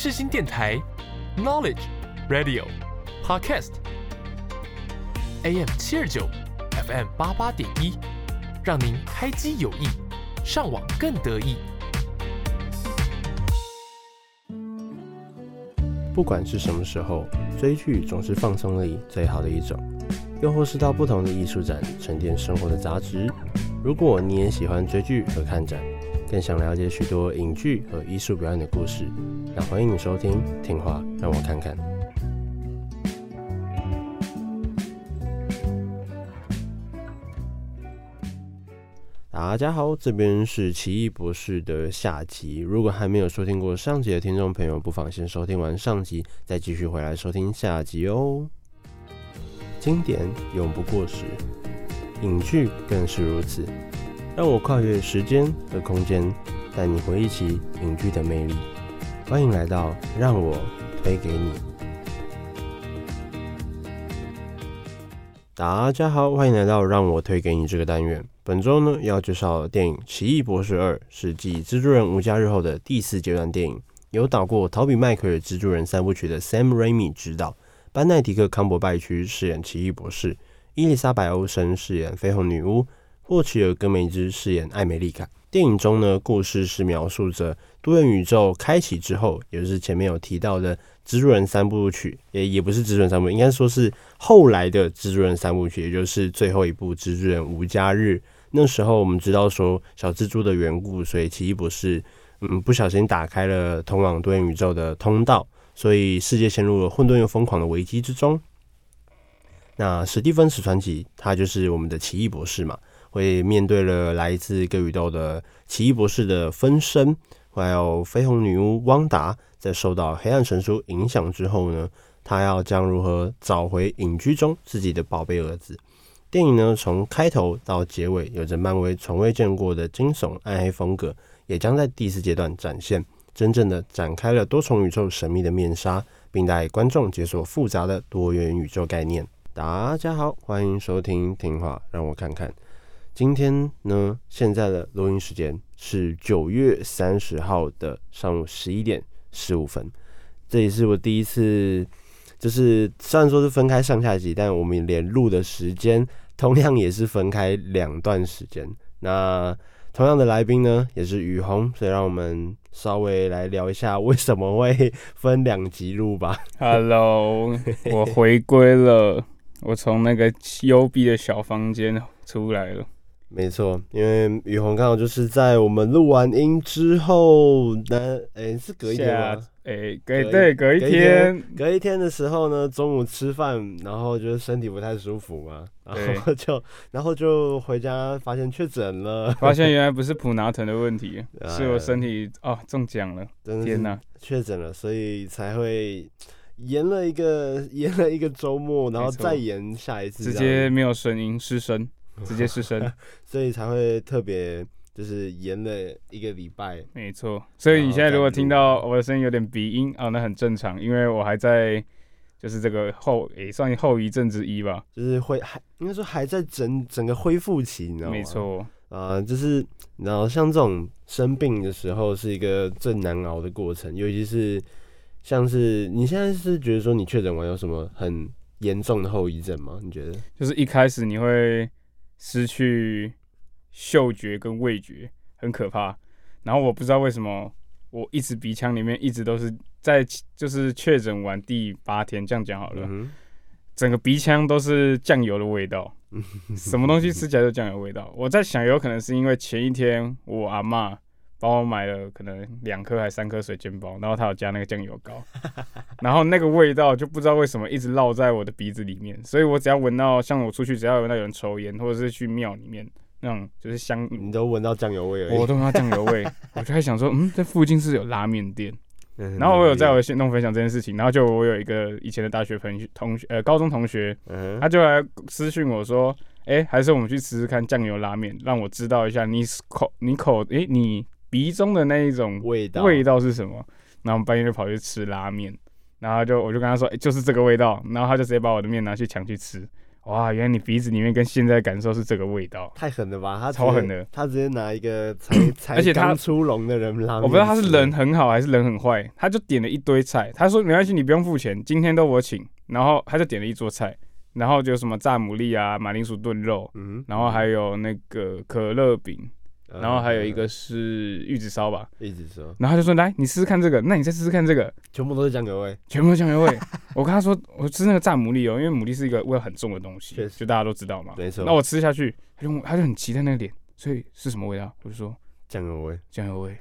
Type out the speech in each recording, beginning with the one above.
世新电台，Knowledge Radio Podcast，AM 七二九，FM 八八点一，让您开机有益，上网更得意。不管是什么时候，追剧总是放松力最好的一种，又或是到不同的艺术展沉淀生活的杂质。如果你也喜欢追剧和看展，更想了解许多影剧和艺术表演的故事，那欢迎你收听《听话让我看看》。大家好，这边是奇异博士的下集。如果还没有收听过上集的听众朋友，不妨先收听完上集，再继续回来收听下集哦。经典永不过时，影剧更是如此。让我跨越时间和空间，带你回忆起影剧的魅力。欢迎来到让我推给你。大家好，欢迎来到让我推给你这个单元。本周呢，要介绍的电影《奇异博士二》是继《蜘蛛人无家日》后的第四阶段电影，由导过《逃比麦克尔》蜘蛛人三部曲的 Sam Raimi 执导，班奈狄克·康伯拜区饰演奇异博士，伊丽莎白·欧森饰演绯红女巫。霍奇尔·戈梅兹饰演艾美丽卡。电影中呢，故事是描述着多元宇宙开启之后，也就是前面有提到的蜘蛛人三部曲，也也不是蜘蛛人三部，应该说是后来的蜘蛛人三部曲，也就是最后一部蜘蛛人无家日。那时候我们知道说小蜘蛛的缘故，所以奇异博士嗯不小心打开了通往多元宇宙的通道，所以世界陷入了混沌又疯狂的危机之中。那史蒂芬史传奇，他就是我们的奇异博士嘛。会面对了来自各宇宙的奇异博士的分身，还有绯红女巫汪达，在受到黑暗神书影响之后呢，他要将如何找回隐居中自己的宝贝儿子。电影呢，从开头到结尾，有着漫威从未见过的惊悚暗黑风格，也将在第四阶段展现，真正的展开了多重宇宙神秘的面纱，并带观众解锁复杂的多元宇宙概念。大家好，欢迎收听听话，让我看看。今天呢，现在的录音时间是九月三十号的上午十一点十五分。这也是我第一次，就是虽然说是分开上下集，但我们连录的时间同样也是分开两段时间。那同样的来宾呢，也是雨红，所以让我们稍微来聊一下为什么会分两集录吧。Hello，我回归了，我从那个幽闭的小房间出来了。没错，因为雨虹刚好就是在我们录完音之后，那诶、欸、是隔一天吗？诶、欸，隔对隔一天，隔一天的时候呢，中午吃饭，然后就是身体不太舒服嘛，然后就 然后就回家发现确诊了，发现原来不是普拿疼的问题，是我身体哦中奖了，真的天哪，确诊了，所以才会延了一个延了一个周末，然后再延下一次，直接没有声音失声。直接失声，所以才会特别就是延了一个礼拜。没错，所以你现在如果听到我的声音有点鼻音啊，那很正常，因为我还在就是这个后也、欸、算后遗症之一吧，就是会还应该说还在整整个恢复期，你知道吗？没错啊，就是然后像这种生病的时候是一个最难熬的过程，尤其是像是你现在是觉得说你确诊完有什么很严重的后遗症吗？你觉得？就是一开始你会。失去嗅觉跟味觉很可怕，然后我不知道为什么，我一直鼻腔里面一直都是在，就是确诊完第八天这样讲好了，嗯、整个鼻腔都是酱油的味道，什么东西吃起来都酱油味道。我在想，有可能是因为前一天我阿嬷。帮我买了可能两颗还三颗水煎包，然后他有加那个酱油膏，然后那个味道就不知道为什么一直烙在我的鼻子里面，所以我只要闻到，像我出去只要闻到有人抽烟，或者是去庙里面那种就是香，你都闻到酱油味而已，我都闻到酱油味，我就在想说，嗯，这附近是有拉面店，然后我有在我的限动分享这件事情，然后就我有一个以前的大学朋同学，呃，高中同学，他就来私讯我说，哎、欸，还是我们去吃吃看酱油拉面，让我知道一下你口你口，哎、欸，你。鼻中的那一种味道。味道是什么？然后我们半夜就跑去吃拉面，然后就我就跟他说，欸，就是这个味道，然后他就直接把我的面拿去抢去吃。哇，原来你鼻子里面跟现在感受是这个味道，太狠了吧？他超狠的，他直接拿一个才才 刚出笼的人拉，我不知道他是人很好还是人很坏，他就点了一堆菜，他说没关系，你不用付钱，今天都我请，然后他就点了一桌菜，然后就什么炸牡蛎啊、马铃薯炖肉，嗯，然后还有那个可乐饼。然后还有一个是玉子烧吧，玉子烧。然后他就说：“来，你试试看这个，那你再试试看这个，全部都是酱油味，全部都是酱油味。”我跟他说：“我吃那个炸牡蛎哦，因为牡蛎是一个味道很重的东西，就大家都知道嘛。”没错。那我吃下去，他就他就很期待那个脸，所以是什么味道？我就说酱油味，酱油味。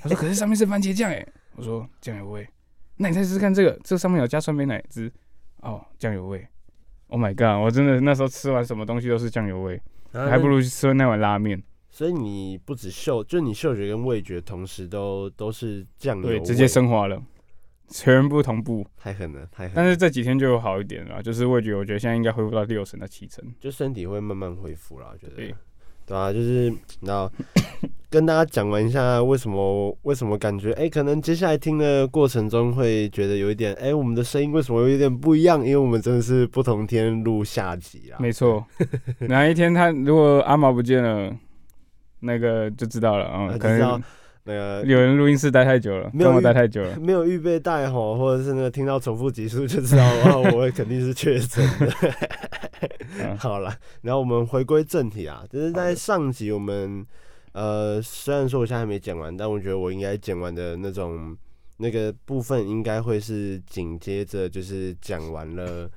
他说：“可是上面是番茄酱哎。”我说：“酱油味。”那你再试试看这个，这上面有加酸梅奶汁哦，酱油味。Oh my god！我真的那时候吃完什么东西都是酱油味，还不如去吃那碗拉面。所以你不止嗅，就你嗅觉跟味觉同时都都是酱油，对，直接升华了，全部同步，太狠了，太狠了。但是这几天就有好一点了，就是味觉，我觉得现在应该恢复到六成到七成，就身体会慢慢恢复了，我觉得。对，对啊，就是那跟大家讲完一下，为什么为什么感觉哎、欸，可能接下来听的过程中会觉得有一点哎、欸，我们的声音为什么有一点不一样？因为我们真的是不同天录下集啊。没错，哪一天他如果阿毛不见了。那个就知道了啊，可能那个有人录音室待太久了，没有待太久了，没有预备带吼，或者是那个听到重复集数就知道的话，我会肯定是确诊的。好了，然后我们回归正题啊，就是在上集我们呃，虽然说我现在还没讲完，但我觉得我应该讲完的那种那个部分，应该会是紧接着就是讲完了。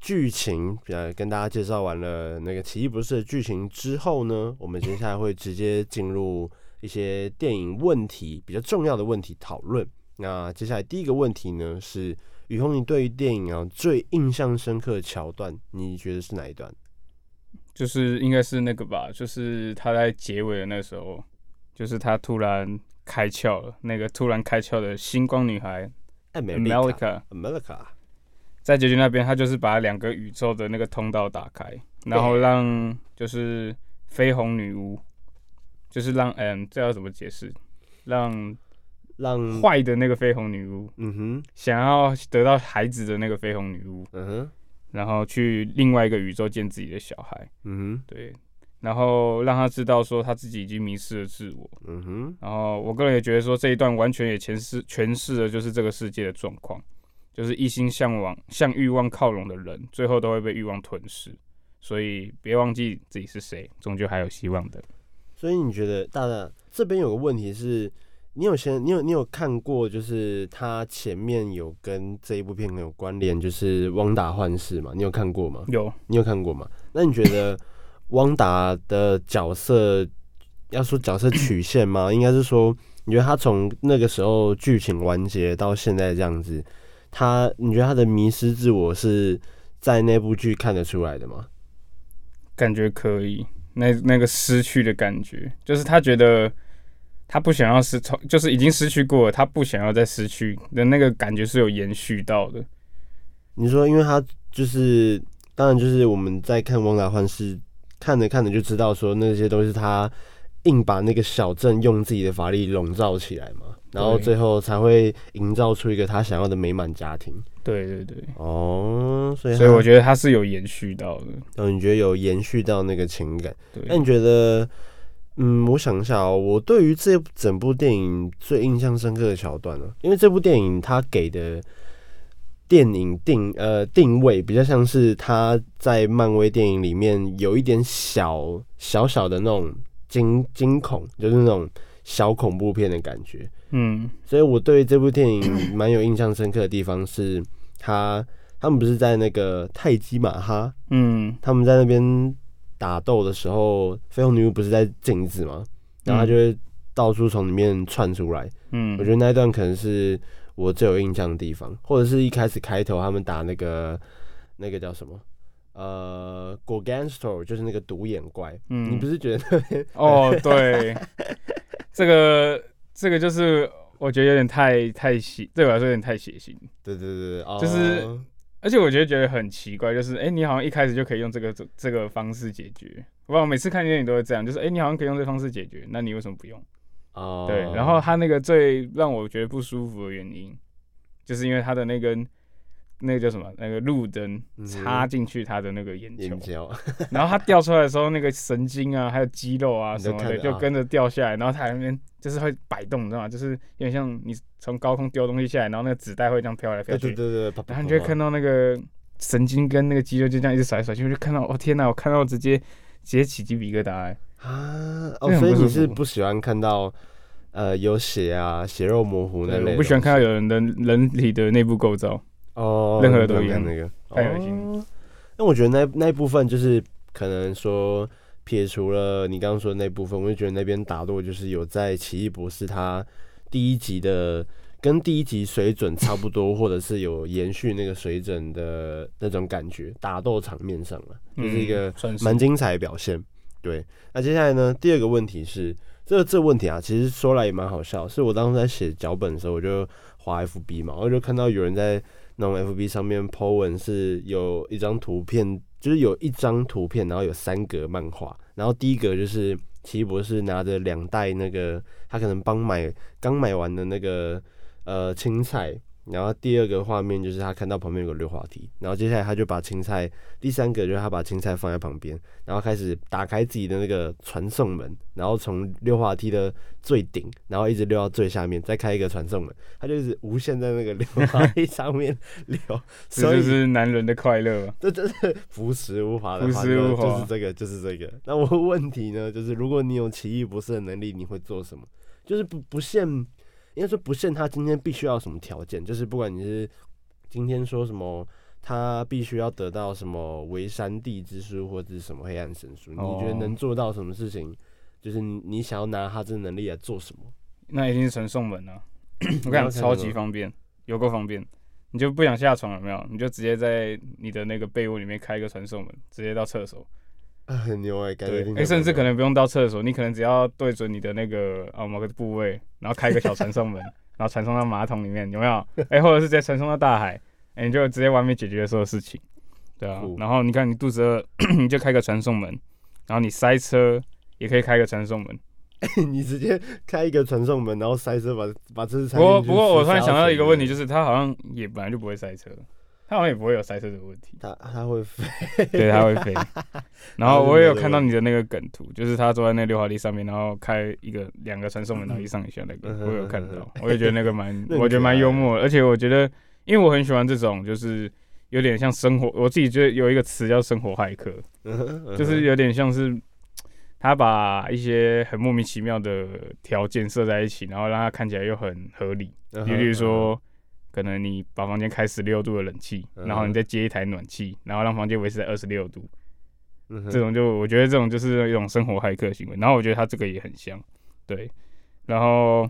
剧情，呃，跟大家介绍完了那个奇异博士的剧情之后呢，我们接下来会直接进入一些电影问题比较重要的问题讨论。那接下来第一个问题呢是雨虹，你对于电影啊最印象深刻的桥段，你觉得是哪一段？就是应该是那个吧，就是他在结尾的那时候，就是他突然开窍了，那个突然开窍的星光女孩，America，America。在结局那边，他就是把两个宇宙的那个通道打开，然后让就是绯红女巫，就是让嗯，这要怎么解释？让让坏的那个绯红女巫，嗯哼，想要得到孩子的那个绯红女巫，嗯哼，然后去另外一个宇宙见自己的小孩，嗯哼，对，然后让他知道说他自己已经迷失了自我，嗯哼，然后我个人也觉得说这一段完全也诠释诠释了就是这个世界的状况。就是一心向往、向欲望靠拢的人，最后都会被欲望吞噬。所以别忘记自己是谁，终究还有希望的。所以你觉得，大大这边有个问题是，你有先，你有你有看过，就是他前面有跟这一部片有关联，就是《汪达幻视》吗？你有看过吗？有，你有看过吗？那你觉得 汪达的角色，要说角色曲线吗？应该是说，你觉得他从那个时候剧情完结到现在这样子？他，你觉得他的迷失自我是在那部剧看得出来的吗？感觉可以，那那个失去的感觉，就是他觉得他不想要失，就是已经失去过了，他不想要再失去的那个感觉是有延续到的。你说，因为他就是，当然就是我们在看《汪达幻视》，看着看着就知道说那些都是他硬把那个小镇用自己的法力笼罩起来嘛。然后最后才会营造出一个他想要的美满家庭。对对对。哦，所以所以我觉得他是有延续到的。哦，你觉得有延续到那个情感？对。那你觉得，嗯，我想一下哦，我对于这整部电影最印象深刻的桥段呢，因为这部电影它给的电影定呃定位比较像是他在漫威电影里面有一点小小小的那种惊惊恐，就是那种小恐怖片的感觉。嗯，所以我对这部电影 蛮有印象深刻的地方是，他他们不是在那个泰姬玛哈，嗯，他们在那边打斗的时候，绯红女巫不是在镜子吗？然后他就会到处从里面窜出来，嗯，我觉得那一段可能是我最有印象的地方，或者是一开始开头他们打那个那个叫什么，呃，Gorganster 就是那个独眼怪，嗯，你不是觉得哦，对，这个。这个就是我觉得有点太太血，对我来说有点太血腥。对对对，哦、就是而且我觉得觉得很奇怪，就是哎、欸，你好像一开始就可以用这个这这个方式解决。我每次看电影都会这样，就是哎、欸，你好像可以用这个方式解决，那你为什么不用？哦，对。然后他那个最让我觉得不舒服的原因，就是因为他的那根那个叫什么？那个路灯插进去他的那个眼球，眼球 然后他掉出来的时候，那个神经啊，还有肌肉啊什么的，就跟着掉下来，然后他那边就是会摆动，你知道吗？就是有点像你从高空丢东西下来，然后那个纸袋会这样飘来飘去，对对对，然后你就会看到那个神经跟那个肌肉就这样一直甩甩去，就看到哦天哪，我看到直接直接起鸡皮疙瘩哎啊！哦，所以你是不喜欢看到呃有血啊，血肉模糊那类？我不喜欢看到有人的人体的内部构造。哦，任何都一样那个，太恶心。那、哦、我觉得那那一部分就是可能说撇除了你刚刚说的那部分，我就觉得那边打斗就是有在奇异博士他第一集的跟第一集水准差不多，或者是有延续那个水准的那种感觉，打斗场面上了，就是一个蛮精彩的表现。对，那接下来呢，第二个问题是这这问题啊，其实说来也蛮好笑，是我当时在写脚本的时候，我就滑 FB 嘛，我就看到有人在。那种 FB 上面 po 文是有一张图片，就是有一张图片，然后有三格漫画，然后第一格就是奇异博士拿着两袋那个他可能帮买刚买完的那个呃青菜。然后第二个画面就是他看到旁边有个溜滑梯，然后接下来他就把青菜，第三个就是他把青菜放在旁边，然后开始打开自己的那个传送门，然后从溜滑梯的最顶，然后一直溜到最下面，再开一个传送门，他就是无限在那个溜滑梯上面 溜，所以这就是男人的快乐，这真是朴实无华的，朴实无华，就是这个，就是这个。那我问题呢，就是如果你有奇异博士的能力，你会做什么？就是不不限。应该说不限他今天必须要什么条件，就是不管你是今天说什么，他必须要得到什么维山地之书或者是什么黑暗神书，你觉得能做到什么事情？就是你想要拿他这能力来做什么？那一定是传送门啊！我跟你讲，超级方便，有够方便。你就不想下床有没有？你就直接在你的那个被窝里面开一个传送门，直接到厕所。很 牛哎，感觉哎，甚至可能不用到厕所，你可能只要对准你的那个啊某个部位，然后开一个小传送门，然后传送到马桶里面，有没有？哎，或者是直接传送到大海，哎，你就直接完美解决所有事情，对啊。然后你看你肚子饿，你就开个传送门，然后你塞车也可以开个传送门，你直接开一个传送门，然后塞车把把车塞。不过不过我突然想到一个问题，就是它好像也本来就不会塞车。他好像也不会有塞车的问题，他他会飞，对，他会飞。然后我也有看到你的那个梗图，就是他坐在那溜滑梯上面，然后开一个两个传送门，然后一上一下那个，我有看到，我也觉得那个蛮，我觉得蛮幽默的。而且我觉得，因为我很喜欢这种，就是有点像生活，我自己觉得有一个词叫生活骇客，就是有点像是他把一些很莫名其妙的条件设在一起，然后让他看起来又很合理，比如说。可能你把房间开十六度的冷气，然后你再接一台暖气，然后让房间维持在二十六度，这种就我觉得这种就是一种生活骇客行为。然后我觉得他这个也很香，对。然后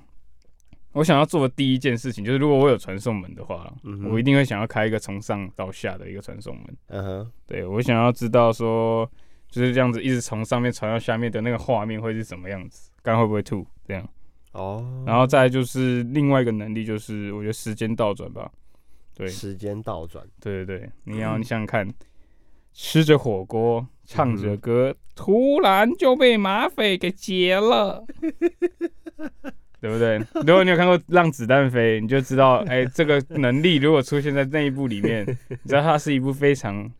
我想要做的第一件事情就是，如果我有传送门的话，我一定会想要开一个从上到下的一个传送门。嗯哼，对，我想要知道说就是这样子一直从上面传到下面的那个画面会是什么样子，刚会不会吐这样。哦，然后再就是另外一个能力，就是我觉得时间倒转吧。对，时间倒转。对对对，你要你想想看，吃着火锅，唱着歌，突然就被马匪给劫了，对不对？如果你有看过《让子弹飞》，你就知道，哎，这个能力如果出现在那一部里面，你知道它是一部非常，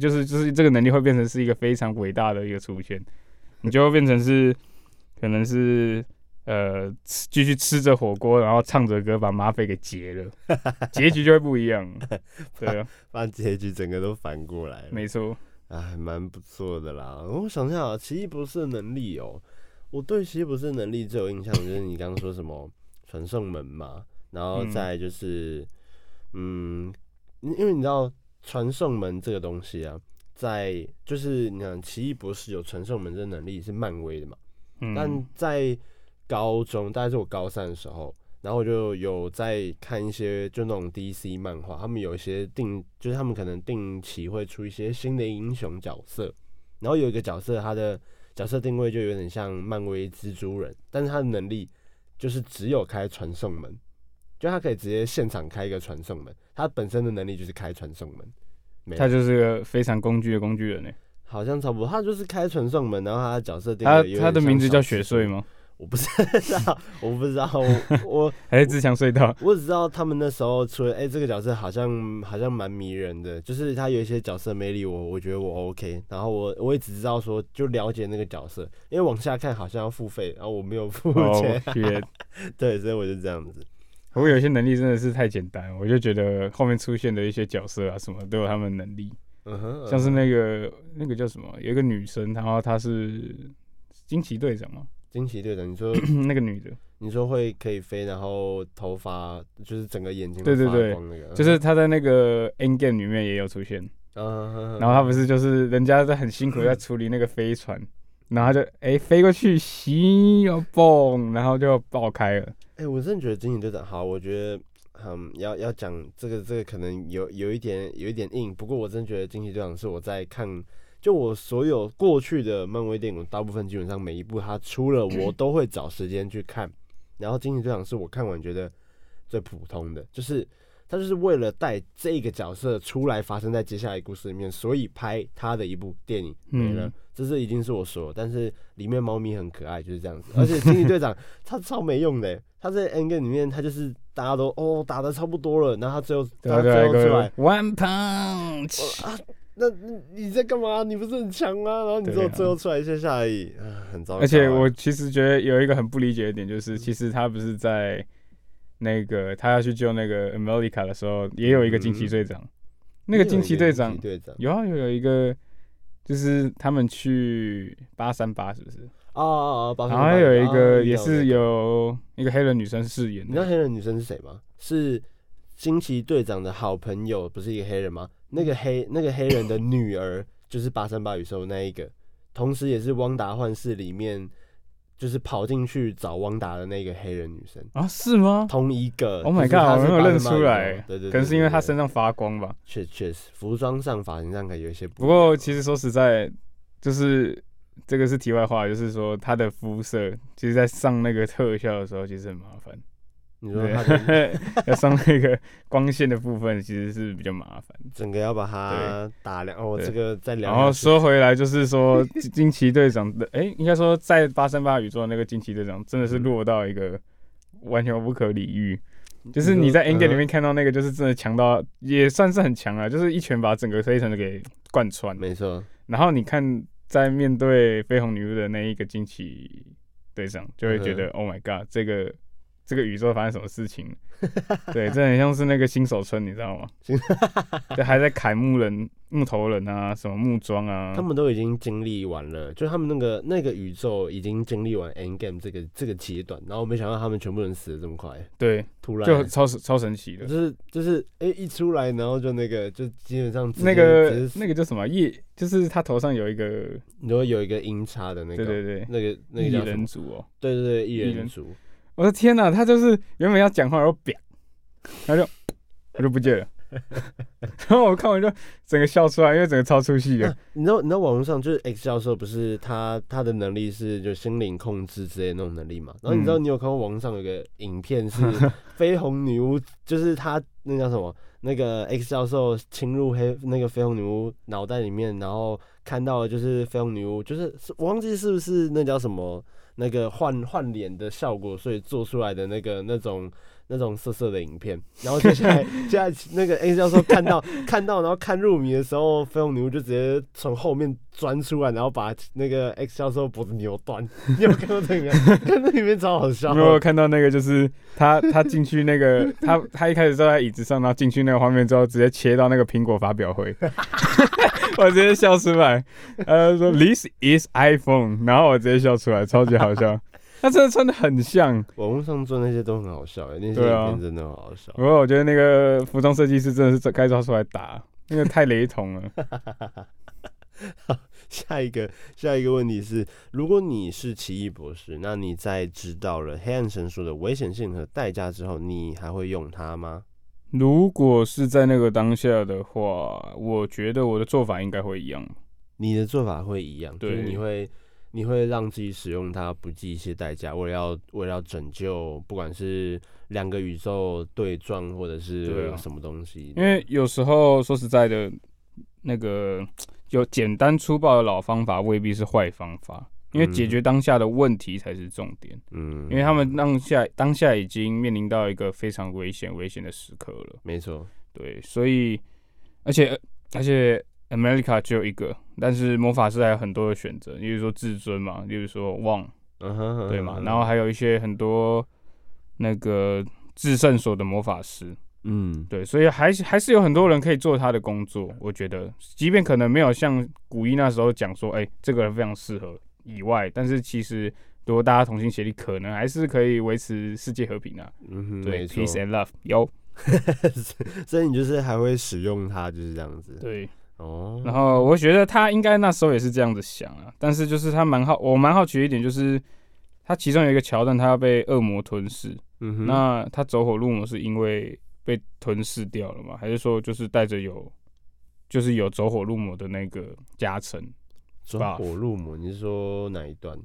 就是就是这个能力会变成是一个非常伟大的一个出现，你就会变成是，可能是。呃，继续吃着火锅，然后唱着歌，把马匪给劫了，结局就会不一样。对啊，把结局整个都反过来了。没错，哎，蛮不错的啦。我想想啊，奇异博士的能力哦，我对奇异博士的能力最有印象就是你刚刚说什么传送门嘛，然后再就是，嗯，嗯，因为你知道传送门这个东西啊，在就是你看奇异博士有传送门这能力是漫威的嘛，嗯、但在高中大概是我高三的时候，然后我就有在看一些就那种 DC 漫画，他们有一些定，就是他们可能定期会出一些新的英雄角色，然后有一个角色他的角色定位就有点像漫威蜘蛛人，但是他的能力就是只有开传送门，就他可以直接现场开一个传送门，他本身的能力就是开传送门，他就是个非常工具的工具人呢，好像差不多，他就是开传送门，然后他的角色定位，他他的名字叫雪穗吗？我不知道，我不知道，我 我还是自强隧道。我只知道他们那时候除了哎、欸，这个角色好像好像蛮迷人的，就是他有一些角色魅力，我我觉得我 OK。然后我我也只知道说就了解那个角色，因为往下看好像要付费，然后我没有付钱。Oh, 对，所以我就这样子。我有些能力真的是太简单，我就觉得后面出现的一些角色啊什么都有他们能力。嗯哼，像是那个那个叫什么，有一个女生，然后她是惊奇队长嘛。惊奇队长，你说 那个女的，你说会可以飞，然后头发就是整个眼睛对对对，就是她在那个 Endgame 里面也有出现，然后她不是就是人家在很辛苦在处理那个飞船，然后就哎、欸、飞过去，咻又嘣，然后就爆开了。哎、欸，我真的觉得惊奇队长好，我觉得嗯要要讲这个这个可能有有一点有一点硬，不过我真的觉得惊奇队长是我在看。就我所有过去的漫威电影，大部分基本上每一部它出了，我都会找时间去看。然后惊奇队长是我看完觉得最普通的，就是他就是为了带这个角色出来，发生在接下来故事里面，所以拍他的一部电影没了。这是已经是我说，但是里面猫咪很可爱，就是这样子。而且惊奇队长 他超没用的，他在 Endgame 里面他就是大家都哦打的差不多了，然后他最后他最后出来 One Punch。那你在干嘛？你不是很强吗？然后你说最后出来一下下而已，啊，很糟糕。而且我其实觉得有一个很不理解的点，就是其实他不是在那个他要去救那个 America 的时候，也有一个惊奇队长。那个惊奇队长有啊，有有一个，就是他们去八三八是不是？哦哦哦，然后还有一个也是有一个黑人女生饰演的。你知道黑人女生是谁吗？是惊奇队长的好朋友，不是一个黑人吗？那个黑那个黑人的女儿就是八三八宇宙那一个，同时也是汪达幻视里面就是跑进去找汪达的那个黑人女生啊？是吗？同一个？Oh my god！我没有认出来。对对，对，可能是因为她身上发光吧。确确实，服装上、发型上有一些不。不过其实说实在，就是这个是题外话，就是说她的肤色，其实在上那个特效的时候，其实很麻烦。你说他要上那个光线的部分，其实是比较麻烦，整个要把它打亮哦。这个再聊。然后说回来，就是 说惊奇队长的，哎、欸，应该说在八三八宇宙那个惊奇队长，真的是弱到一个完全不可理喻。就是你在 Endgame 里面看到那个，就是真的强到也算是很强啊，就是一拳把整个飞船都给贯穿。没错。然后你看在面对绯红女巫的那一个惊奇队长，就会觉得 Oh my God，这个。这个宇宙发生什么事情？对，这很像是那个新手村，你知道吗？就，还在砍木人、木头人啊，什么木桩啊，他们都已经经历完了，就他们那个那个宇宙已经经历完 Endgame 这个这个阶段，然后没想到他们全部人死的这么快，对，突然。就超超神奇的，就是就是哎、欸、一出来，然后就那个就基本上那个那个叫什么？叶，就是他头上有一个，你说有一个音叉的那个，对对对，那个那个叫异人族哦，对对对，异人族。我的天哪，他就是原本要讲话，然后啪，他就他就不见了。然后我看完就整个笑出来，因为整个超出戏的。你知道，你知道网络上就是 X 教授不是他他的能力是就心灵控制之类的那种能力嘛？然后你知道你有看过网络上有个影片是 绯红女巫，就是他那叫什么？那个 X 教授侵入黑那个绯红女巫脑袋里面，然后看到的就是绯红女巫，就是我忘记是不是那叫什么？那个换换脸的效果，所以做出来的那个那种那种色色的影片，然后接下来 接下来那个 X 教授看到 看到，然后看入迷的时候，飞龙女巫就直接从后面钻出来，然后把那个 X 教授脖子扭断。你有看到这个？看那里面超好笑。没有看到那个，就是他他进去那个他他一开始坐在椅子上，然后进去那个画面之后，直接切到那个苹果发表会。我直接笑出来，呃，说 This is iPhone，然后我直接笑出来，超级好笑。他真的穿的很像，网络上做那些都很好笑，那些影片真的很好笑。不过、啊、我觉得那个服装设计师真的是该抓出来打，那个太雷同了。好，下一个下一个问题是，如果你是奇异博士，那你在知道了黑暗神树的危险性和代价之后，你还会用它吗？如果是在那个当下的话，我觉得我的做法应该会一样。你的做法会一样，对，就是你会你会让自己使用它，不计一些代价，为了要为了要拯救，不管是两个宇宙对撞，或者是什么东西。因为有时候说实在的，那个有简单粗暴的老方法未必是坏方法。因为解决当下的问题才是重点。嗯，因为他们当下当下已经面临到一个非常危险危险的时刻了。没错，对，所以而且而且 America 只有一个，但是魔法师还有很多的选择，例如说至尊嘛，例如说旺，嗯哼，对嘛，然后还有一些很多那个至圣所的魔法师。嗯，对，所以还是还是有很多人可以做他的工作。我觉得，即便可能没有像古一那时候讲说，哎、欸，这个人非常适合以外，但是其实如果大家同心协力，可能还是可以维持世界和平啊。对，peace and love，有。所以你就是还会使用它，就是这样子。对，哦。然后我觉得他应该那时候也是这样子想啊，但是就是他蛮好，我蛮好奇的一点就是，他其中有一个桥段，他要被恶魔吞噬。嗯哼。那他走火入魔是因为。被吞噬掉了吗？还是说就是带着有，就是有走火入魔的那个加成？走火入魔，你是说哪一段？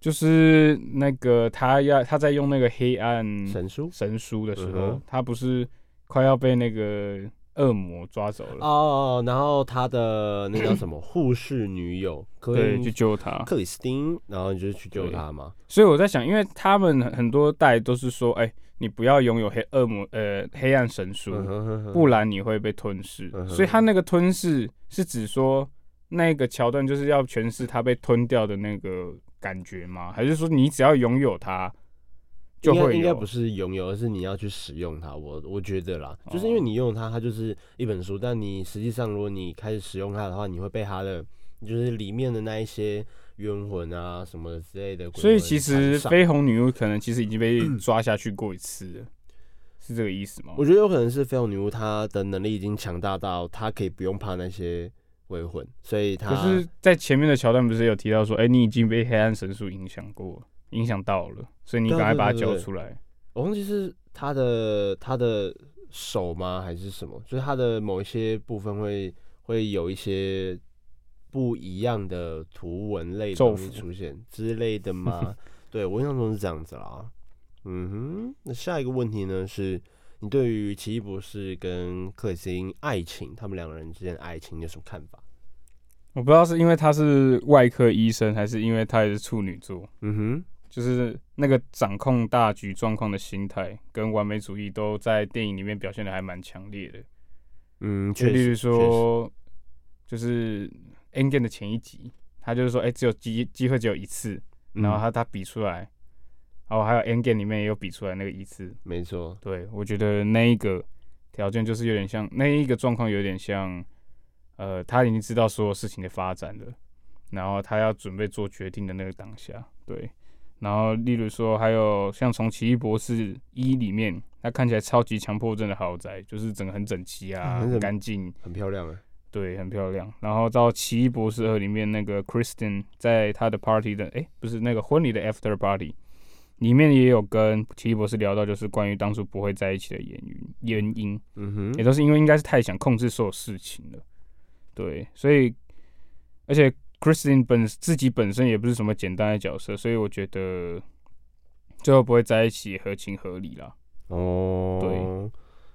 就是那个他要他在用那个黑暗神书神书的时候，嗯、他不是快要被那个恶魔抓走了哦，然后他的那叫什么 护士女友对去救他克里斯汀，然后你就去救他嘛。所以我在想，因为他们很多代都是说，哎、欸。你不要拥有黑恶魔呃黑暗神书，不然你会被吞噬。所以他那个吞噬是指说那个桥段就是要诠释他被吞掉的那个感觉吗？还是说你只要拥有它就会？应该不是拥有，而是你要去使用它。我我觉得啦，就是因为你拥有它，它就是一本书。但你实际上如果你开始使用它的话，你会被它的就是里面的那一些。冤魂啊，什么之类的。所以其实绯红女巫可能其实已经被抓下去过一次了，嗯、是这个意思吗？我觉得有可能是绯红女巫她的能力已经强大到她可以不用怕那些鬼魂，所以她。可是，在前面的桥段不是有提到说，哎、欸，你已经被黑暗神术影响过，影响到了，所以你赶快把它交出来。我忘记是他的他的手吗，还是什么？就是他的某一些部分会会有一些。不一样的图文类的东西出现之类的吗？对，我印象中是这样子啦。嗯哼，那下一个问题呢？是你对于奇异博士跟克里斯汀爱情，他们两个人之间的爱情有什么看法？我不知道是因为他是外科医生，还是因为他也是处女座。嗯哼，就是那个掌控大局状况的心态跟完美主义都在电影里面表现的还蛮强烈的。嗯，就例如说，就是。Endgame 的前一集，他就是说，哎、欸，只有机机会只有一次，然后他他比出来，然后还有 Endgame 里面也有比出来那个一次，没错，对，我觉得那一个条件就是有点像，那一个状况有点像，呃，他已经知道所有事情的发展了，然后他要准备做决定的那个当下，对，然后例如说还有像从奇异博士一里面，他看起来超级强迫症的豪宅，就是整个很整齐啊，很干净，很漂亮啊。对，很漂亮。然后到《奇异博士二》里面，那个 Kristen 在他的 party 的，哎，不是那个婚礼的 after party 里面也有跟奇异博士聊到，就是关于当初不会在一起的原因，原因，嗯哼，也都是因为应该是太想控制所有事情了。对，所以而且 Kristen 本自己本身也不是什么简单的角色，所以我觉得最后不会在一起合情合理啦。哦，对，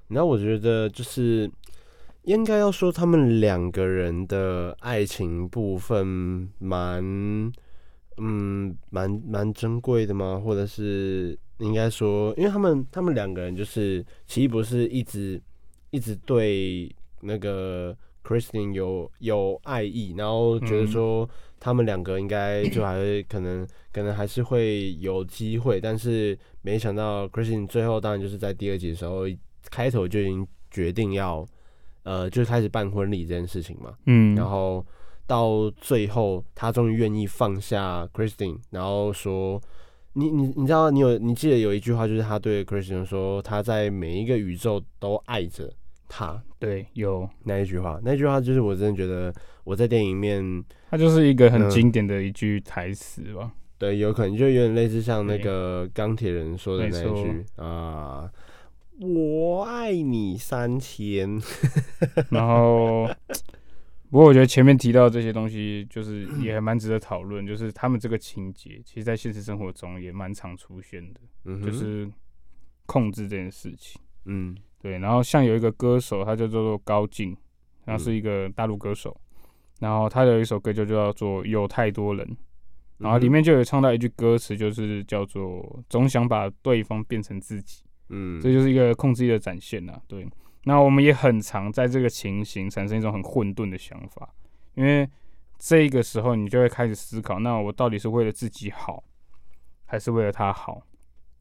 那我觉得就是。应该要说，他们两个人的爱情部分蛮，嗯，蛮蛮珍贵的吗？或者是应该说，因为他们他们两个人就是奇异博士一直一直对那个 Kristen 有有爱意，然后觉得说他们两个应该就还会可能可能还是会有机会，但是没想到 Kristen 最后当然就是在第二集的时候开头就已经决定要。呃，就开始办婚礼这件事情嘛，嗯，然后到最后，他终于愿意放下 Kristen，然后说，你你你知道，你有你记得有一句话，就是他对 Christian 说，他在每一个宇宙都爱着他。对，有那一句话，那句话就是我真的觉得我在电影里面，它就是一个很经典的一句台词吧。对，有可能就有点类似像那个钢铁人说的那一句啊。我爱你三千，然后，不过我觉得前面提到这些东西，就是也还蛮值得讨论。就是他们这个情节，其实，在现实生活中也蛮常出现的，就是控制这件事情。嗯，对。然后像有一个歌手，他就叫做高进，他是一个大陆歌手，然后他有一首歌就叫做《有太多人》，然后里面就有唱到一句歌词，就是叫做“总想把对方变成自己”，嗯，这就是一个控制力的展现呐。对，那我们也很常在这个情形产生一种很混沌的想法，因为这个时候你就会开始思考：那我到底是为了自己好，还是为了他好？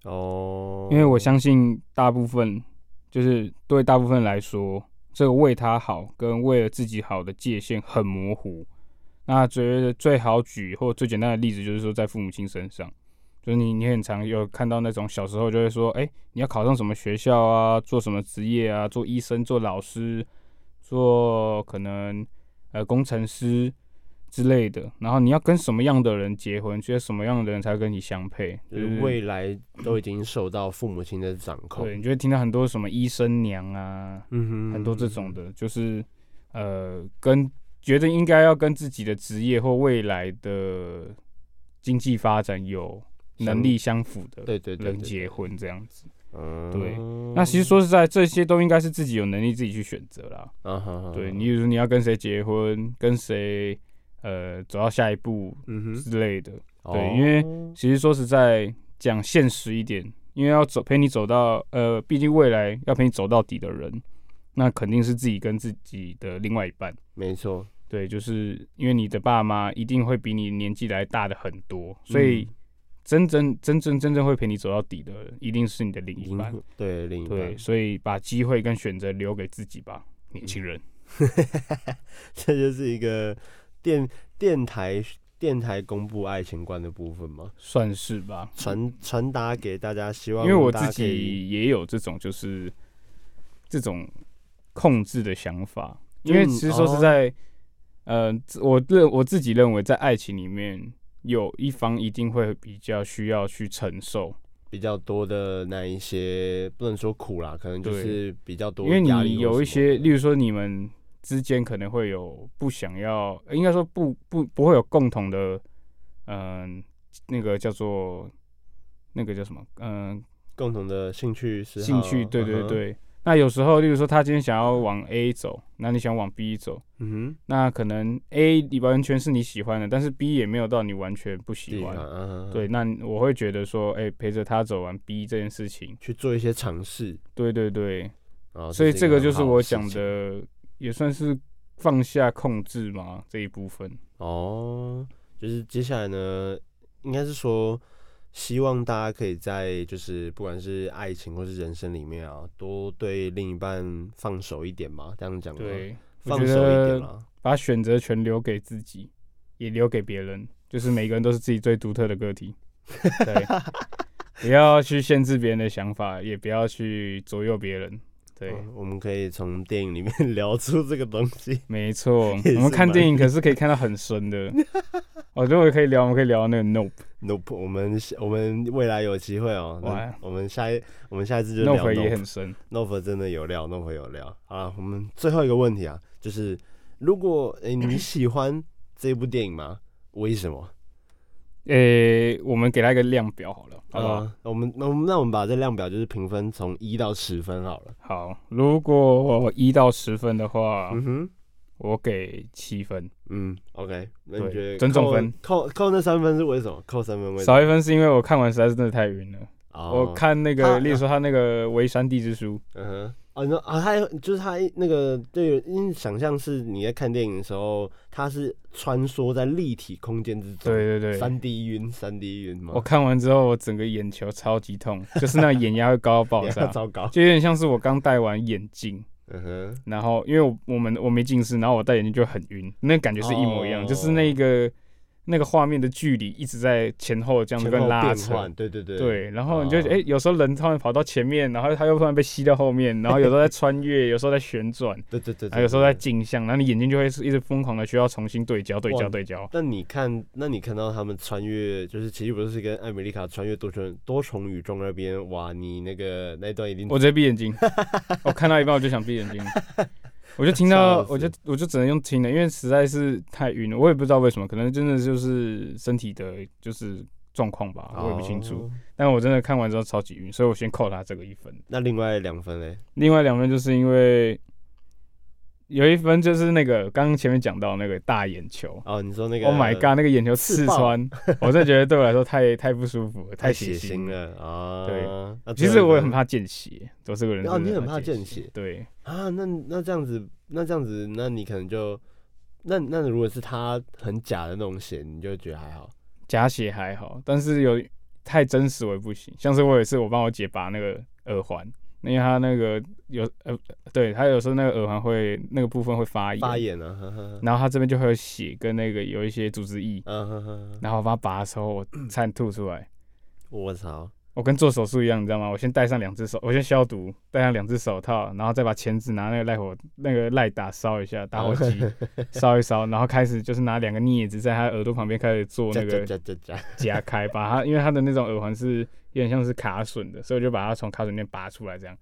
哦，因为我相信大部分，就是对大部分来说，这个为他好跟为了自己好的界限很模糊。那觉得最好举或最简单的例子，就是说在父母亲身上，就是你你很常有看到那种小时候就会说，哎，你要考上什么学校啊，做什么职业啊，做医生、做老师、做可能呃工程师之类的。然后你要跟什么样的人结婚，觉得什么样的人才会跟你相配，就是未来都已经受到父母亲的掌控。对，你就会听到很多什么医生娘啊，嗯哼，很多这种的，就是呃跟。觉得应该要跟自己的职业或未来的经济发展有能力相符的对对人结婚这样子，嗯对。那其实说实在，这些都应该是自己有能力自己去选择啦。对，你比如说你要跟谁结婚，跟谁呃走到下一步之类的。对，因为其实说实在讲现实一点，因为要走陪你走到呃，毕竟未来要陪你走到底的人。那肯定是自己跟自己的另外一半，没错，对，就是因为你的爸妈一定会比你年纪来大的很多，所以真正真正真正会陪你走到底的，一定是你的另一半，对，另一半，对，所以把机会跟选择留给自己吧，年轻人。这就是一个电电台电台公布爱情观的部分吗？算是吧，传传达给大家，希望因为我自己也有这种，就是这种。控制的想法，因为其实说实在，嗯、呃，我认我自己认为，在爱情里面，有一方一定会比较需要去承受比较多的那一些，不能说苦啦，可能就是比较多。因为你有一些，例如说你们之间可能会有不想要，应该说不不不会有共同的，嗯、呃，那个叫做那个叫什么，嗯、呃，共同的兴趣是兴趣，对对对，对。Uh. 那有时候，例如说，他今天想要往 A 走，那你想往 B 走，嗯哼，那可能 A 你完全是你喜欢的，但是 B 也没有到你完全不喜欢，啊、对，那我会觉得说，哎、欸，陪着他走完 B 这件事情，去做一些尝试，对对对，哦、所以这个就是我想的，也算是放下控制嘛这一部分。哦，就是接下来呢，应该是说。希望大家可以在就是不管是爱情或是人生里面啊，多对另一半放手一点嘛，这样讲对，放手一点嘛，把选择权留给自己，也留给别人，就是每个人都是自己最独特的个体，对，不要去限制别人的想法，也不要去左右别人。对、哦，我们可以从电影里面聊出这个东西。没错，我们看电影可是可以看到很深的。我觉得我可以聊，我们可以聊那个 Nope。Nope，我们我们未来有机会哦、喔。哇，我们下一我们下一次就聊 Nope。Nope 也很深。Nope 真的有料，Nope 有料。好了，我们最后一个问题啊，就是如果诶、欸、你喜欢这部电影吗？为什么？诶、欸，我们给他一个量表好了，好不好？嗯、我们那我们那我们把这量表就是评分从一到十分好了。好，如果一到十分的话，嗯哼，我给七分。嗯，OK，那你觉得尊重分扣扣那三分是为什么？扣三分为什么？少一分是因为我看完实在是真的太晕了。哦、我看那个，例如说他那个《微山地之书》，嗯哼。啊，他就是他那个对，因为想象是你在看电影的时候，他是穿梭在立体空间之中，对对对，三 D 晕，三 D 晕嘛。我看完之后，我整个眼球超级痛，就是那眼压会高到爆炸，糟糕，就有点像是我刚戴完眼镜，嗯哼，然后因为我我们我没近视，然后我戴眼镜就很晕，那感觉是一模一样，哦、就是那个。那个画面的距离一直在前后这样子跟拉扯，对对对，对，然后你就哎、欸，有时候人突然跑到前面，然后他又突然被吸到后面，然后有时候在穿越，有时候在旋转，对对对，还有时候在镜像，然后你眼睛就会一直疯狂的需要重新对焦、对焦、对焦。那你看，那你看到他们穿越，就是奇异博士跟艾美丽卡穿越多重多重宇宙那边，哇，你那个那段一定，我直接闭眼睛，我看到一半我就想闭眼睛。我就听到，我就我就只能用听的，因为实在是太晕了。我也不知道为什么，可能真的就是身体的，就是状况吧，我也不清楚。但我真的看完之后超级晕，所以我先扣他这个一分。那另外两分嘞？另外两分就是因为有一分就是那个刚刚前面讲到那个大眼球。哦，你说那个，Oh my god，那个眼球刺穿，我真的觉得对我来说太太不舒服了，太血腥了。啊。对，其实我也很怕见血，都是个人。哦，你很怕见血，对。啊，那那这样子，那这样子，那你可能就，那那如果是他很假的那种血，你就觉得还好，假血还好，但是有太真实我也不行。像是我有一次，我帮我姐拔那个耳环。因为他那个有呃，对他有时候那个耳环会那个部分会发炎，发炎啊，呵呵然后他这边就会有血跟那个有一些组织液，然后我把它拔的时候，我 差点吐出来。我操！我跟做手术一样，你知道吗？我先戴上两只手，我先消毒，戴上两只手套，然后再把钳子拿那个赖火那个赖打烧一下，打火机 烧一烧，然后开始就是拿两个镊子在他耳朵旁边开始做 那个夹开，把它因为他的那种耳环是。有点像是卡榫的，所以我就把它从卡榫里面拔出来，这样。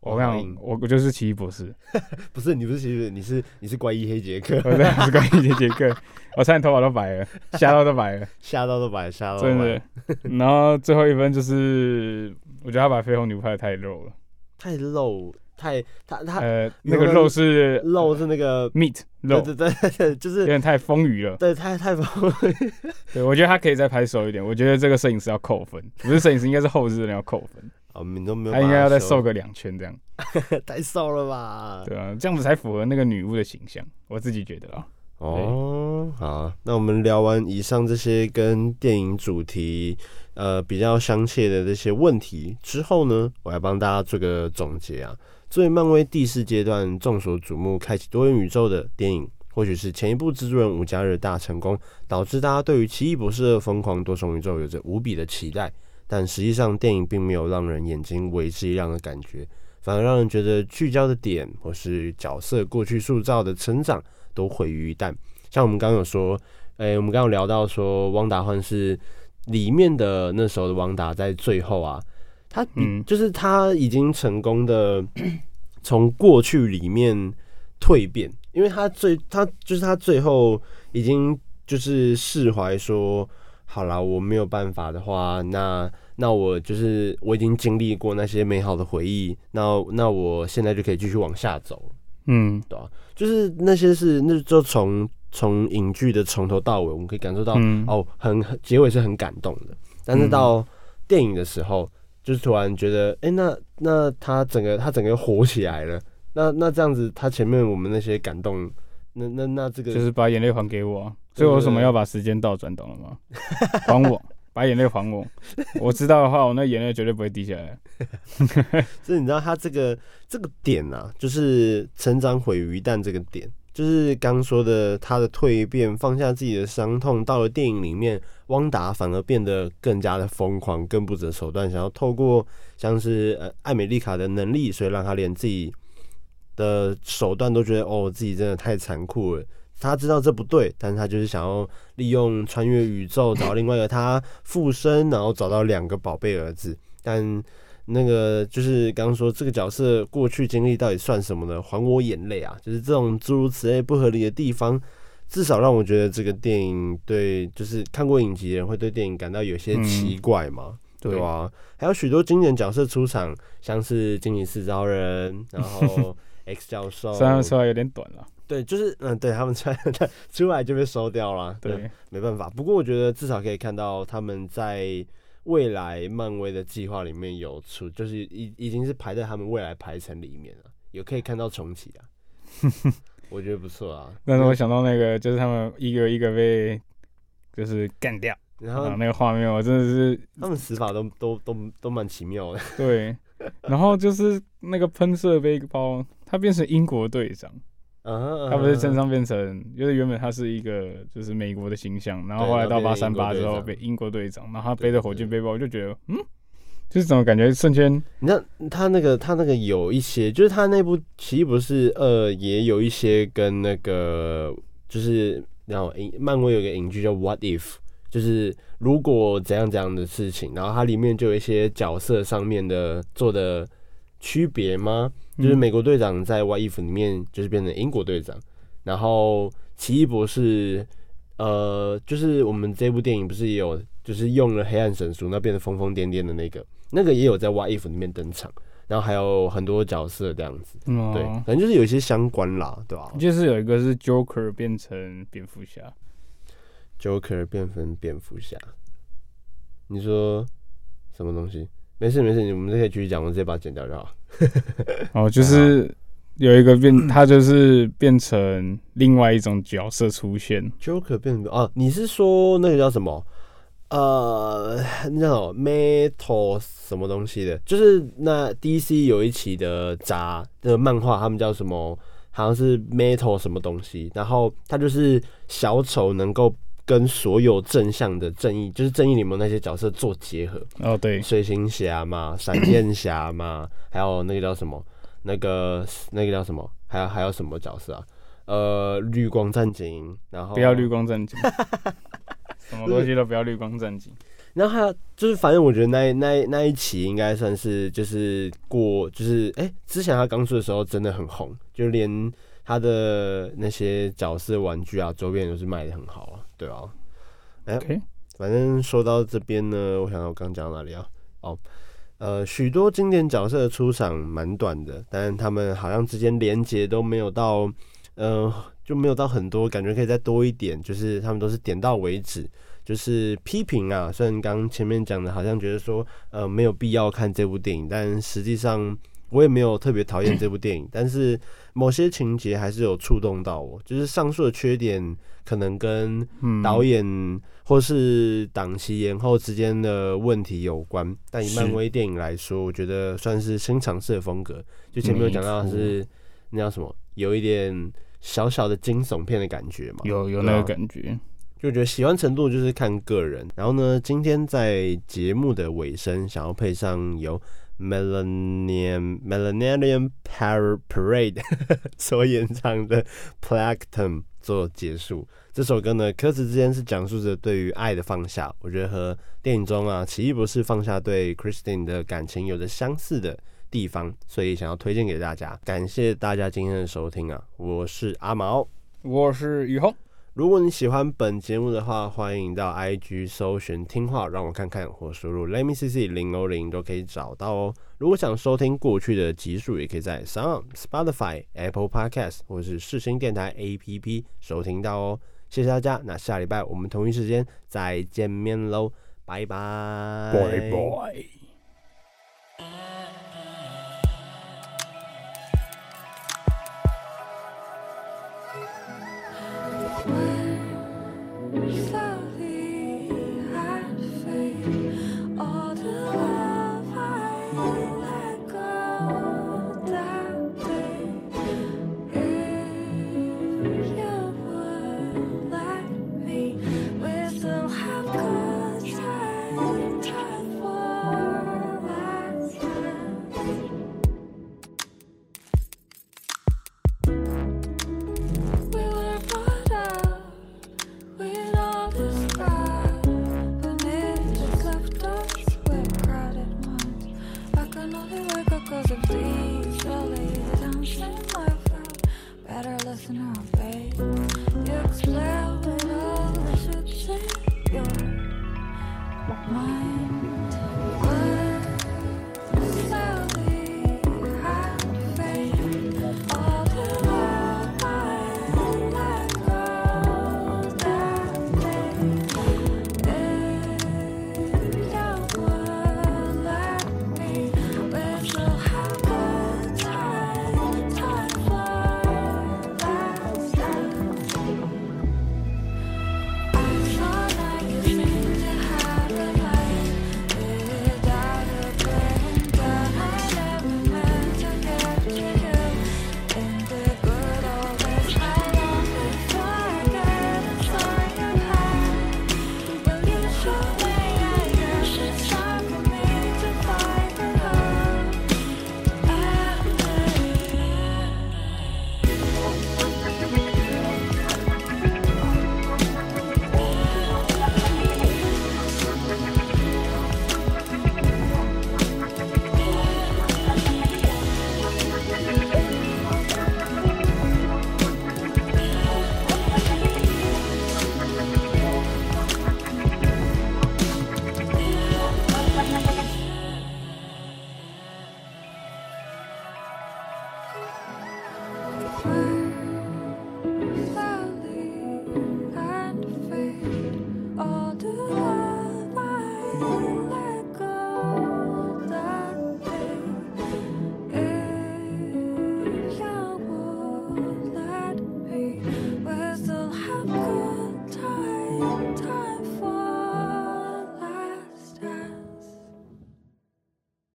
我讲，我我就是奇异博士，不是你不是奇异，你是你 是怪异黑杰克，我对，是怪异黑杰克，我差点头发都白了，吓到都白了，吓到都白，吓到真的。然后最后一分就是，我觉得他把绯红女巫拍的太肉了，太肉，太他他呃那个肉是肉是那个 meat 肉，对对对，就是有点太丰腴了，对，太太丰腴。对，我觉得他可以再拍瘦一点，我觉得这个摄影师要扣分，不是摄影师，应该是后置的人要扣分。哦，你都没有，他应该要再瘦个两圈这样，太瘦了吧？对啊，这样子才符合那个女巫的形象，我自己觉得啊。哦，好，那我们聊完以上这些跟电影主题呃比较相切的这些问题之后呢，我来帮大家做个总结啊。作为漫威第四阶段众所瞩目、开启多元宇宙的电影，或许是前一部蜘蛛人五加日大成功，导致大家对于奇异博士的疯狂多重宇宙有着无比的期待。但实际上，电影并没有让人眼睛为之一亮的感觉，反而让人觉得聚焦的点或是角色过去塑造的成长都毁于一旦。像我们刚刚有说，诶、我们刚刚有聊到说，汪达幻视里面的那时候的王达在最后啊，他嗯，就是他已经成功的 从过去里面蜕变，因为他最他就是他最后已经就是释怀说。好了，我没有办法的话，那那我就是我已经经历过那些美好的回忆，那那我现在就可以继续往下走，嗯，对啊，就是那些是那就从从影剧的从头到尾，我们可以感受到、嗯、哦，很结尾是很感动的，但是到电影的时候，就是突然觉得，哎、欸，那那他整个他整个火起来了，那那这样子，他前面我们那些感动，那那那这个就是把眼泪还给我。所以我为什么要把时间倒转，懂了吗？还我，把眼泪还我。我知道的话，我那眼泪绝对不会滴下来。所以你知道他这个这个点啊，就是成长毁于一旦这个点，就是刚说的他的蜕变，放下自己的伤痛，到了电影里面，汪达反而变得更加的疯狂，更不择手段，想要透过像是呃艾美丽卡的能力，所以让他连自己的手段都觉得哦，自己真的太残酷了。他知道这不对，但是他就是想要利用穿越宇宙找另外一个他附身，然后找到两个宝贝儿子。但那个就是刚刚说这个角色过去经历到底算什么呢？还我眼泪啊！就是这种诸如此类不合理的地方，至少让我觉得这个电影对，就是看过影集的人会对电影感到有些奇怪嘛，嗯、对吧、啊？还有许多经典角色出场，像是惊奇四招人，然后 X 教授，虽然说有点短了。对，就是嗯，对他们出来 出来就被收掉了，对，对，没办法。不过我觉得至少可以看到他们在未来漫威的计划里面有出，就是已已经是排在他们未来排程里面了，有可以看到重启啊，我觉得不错啊。但是我想到那个，就是他们一个一个被就是干掉，然后那个画面，我真的是他们死法都都都都蛮奇妙的。对，然后就是那个喷射背包，他变成英国队长。Uh-huh, uh-huh. 他不是身上变成，就是原本他是一个就是美国的形象，然后后来到八三八之后被英国队长，然后他背着火箭背包，我就觉得，嗯，就是怎么感觉瞬间，你看他那个他那个有一些，就是他那部奇异博士二也有一些跟那个就是然后漫威有个影剧叫 What If，就是如果怎样怎样的事情，然后它里面就有一些角色上面的做的区别吗？就是美国队长在 What If 里面就是变成英国队长，然后奇异博士，呃，就是我们这部电影不是也有，就是用了黑暗神书那变得疯疯癫癫的那个，那个也有在 What If 里面登场。然后还有很多角色这样子，嗯、对，反正就是有一些相关啦，对吧、啊？就是有一个是 Joker 变成蝙蝠侠，Joker 变成蝙蝠侠，你说什么东西？没事没事，你们可以继续讲，我直接把它剪掉就好。哦，就是有一个变，他就是变成另外一种角色出现，Joker 变成哦，你是说那个叫什么？呃，那种 Metal 什么东西的，就是那 DC 有一期的杂的漫画，他们叫什么？好像是 Metal 什么东西，然后他就是小丑能够跟所有正向的正义，就是正义联盟那些角色做结合。哦，对，水行侠嘛，闪电侠嘛，还有那个叫什么？那个那个叫什么？还有还有什么角色啊？呃，绿光战警，然后不要绿光战警。什么东西都不要绿光战警，然后还有就是，反正我觉得那那那一期应该算是就是过，就是哎、欸，之前他刚出的时候真的很红，就连他的那些角色玩具啊、周边都是卖的很好啊，对啊。哎、欸，反正说到这边呢，我想到我刚讲到哪里啊？哦，呃，许多经典角色的出场蛮短的，但是他们好像之间连接都没有到，嗯、呃。就没有到很多，感觉可以再多一点。就是他们都是点到为止，就是批评啊。虽然刚前面讲的，好像觉得说，呃，没有必要看这部电影，但实际上我也没有特别讨厌这部电影。但是某些情节还是有触动到我。就是上述的缺点，可能跟导演或是档期延后之间的问题有关。但以漫威电影来说，我觉得算是新尝试的风格。就前面有讲到的是那叫什么，有一点。小小的惊悚片的感觉嘛，有有那个感觉，就觉得喜欢程度就是看个人。然后呢，今天在节目的尾声，想要配上由 Millennium Millennium Parade 所演唱的 Plankton 做结束。这首歌呢，歌词之间是讲述着对于爱的放下，我觉得和电影中啊奇异博士放下对 Christine 的感情有着相似的地方，所以想要推荐给大家。感谢大家今天的收听啊！我是阿毛，我是雨虹。如果你喜欢本节目的话，欢迎到 IG 搜寻听话让我看看，或输入 Let me cc 零欧零都可以找到哦。如果想收听过去的集数，也可以在 Sound、Spotify、Apple Podcast 或是视新电台 APP 收听到哦。谢谢大家，那下礼拜我们同一时间再见面喽，拜拜，拜拜。all the love I let go.